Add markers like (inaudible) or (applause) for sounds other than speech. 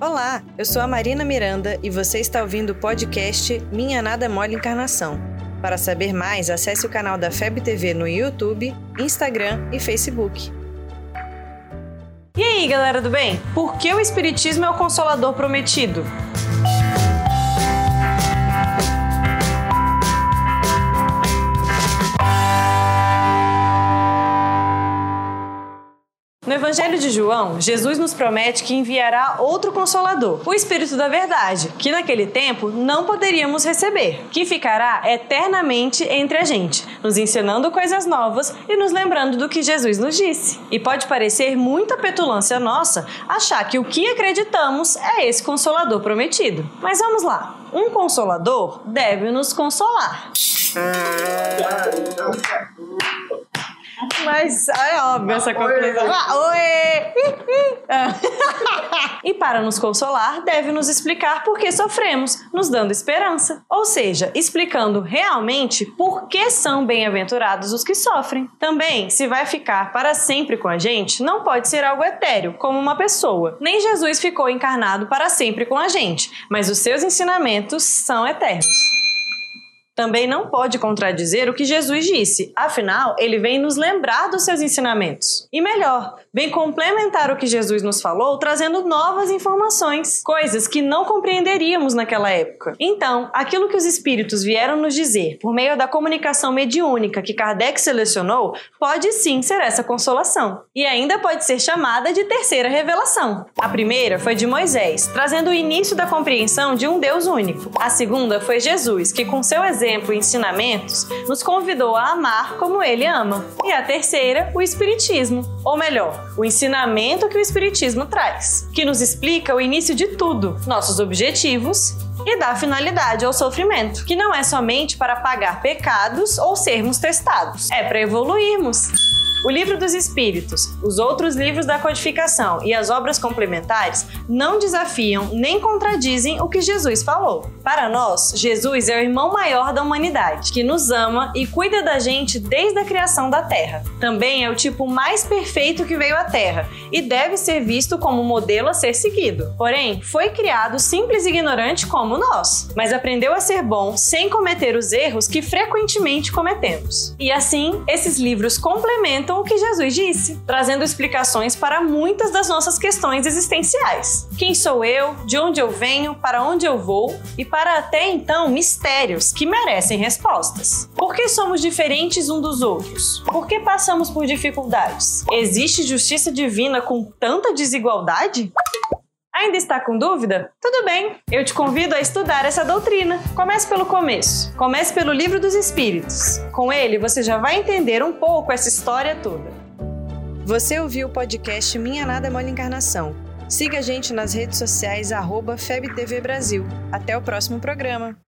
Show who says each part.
Speaker 1: Olá, eu sou a Marina Miranda e você está ouvindo o podcast Minha Nada Mole Encarnação. Para saber mais, acesse o canal da FEB TV no YouTube, Instagram e Facebook.
Speaker 2: E aí, galera do bem? Por que o Espiritismo é o consolador prometido? No Evangelho de João, Jesus nos promete que enviará outro consolador, o Espírito da Verdade, que naquele tempo não poderíamos receber, que ficará eternamente entre a gente, nos ensinando coisas novas e nos lembrando do que Jesus nos disse. E pode parecer muita petulância nossa achar que o que acreditamos é esse consolador prometido. Mas vamos lá. Um consolador deve nos consolar. Mas é óbvio essa conclusão. Ah, oi! (laughs) e para nos consolar, deve nos explicar por que sofremos, nos dando esperança. Ou seja, explicando realmente por que são bem-aventurados os que sofrem. Também, se vai ficar para sempre com a gente, não pode ser algo etéreo, como uma pessoa. Nem Jesus ficou encarnado para sempre com a gente, mas os seus ensinamentos são eternos também não pode contradizer o que Jesus disse, afinal, ele vem nos lembrar dos seus ensinamentos. E melhor, vem complementar o que Jesus nos falou, trazendo novas informações, coisas que não compreenderíamos naquela época. Então, aquilo que os espíritos vieram nos dizer por meio da comunicação mediúnica que Kardec selecionou, pode sim ser essa consolação. E ainda pode ser chamada de terceira revelação. A primeira foi de Moisés, trazendo o início da compreensão de um Deus único. A segunda foi Jesus, que com seu exemplo exemplo e ensinamentos, nos convidou a amar como ele ama. E a terceira, o Espiritismo, ou melhor, o ensinamento que o Espiritismo traz, que nos explica o início de tudo, nossos objetivos e dá finalidade ao sofrimento, que não é somente para pagar pecados ou sermos testados, é para evoluirmos. O Livro dos Espíritos, os outros livros da codificação e as obras complementares não desafiam nem contradizem o que Jesus falou. Para nós, Jesus é o irmão maior da humanidade, que nos ama e cuida da gente desde a criação da Terra. Também é o tipo mais perfeito que veio à Terra e deve ser visto como modelo a ser seguido. Porém, foi criado simples e ignorante como nós, mas aprendeu a ser bom sem cometer os erros que frequentemente cometemos. E assim, esses livros complementam o que Jesus disse, trazendo explicações para muitas das nossas questões existenciais. Quem sou eu? De onde eu venho? Para onde eu vou? E para até então mistérios que merecem respostas. Por que somos diferentes um dos outros? Por que passamos por dificuldades? Existe justiça divina com tanta desigualdade? Ainda está com dúvida? Tudo bem, eu te convido a estudar essa doutrina. Comece pelo começo. Comece pelo Livro dos Espíritos. Com ele, você já vai entender um pouco essa história toda.
Speaker 1: Você ouviu o podcast Minha Nada Mole Encarnação. Siga a gente nas redes sociais, FebTV Brasil. Até o próximo programa.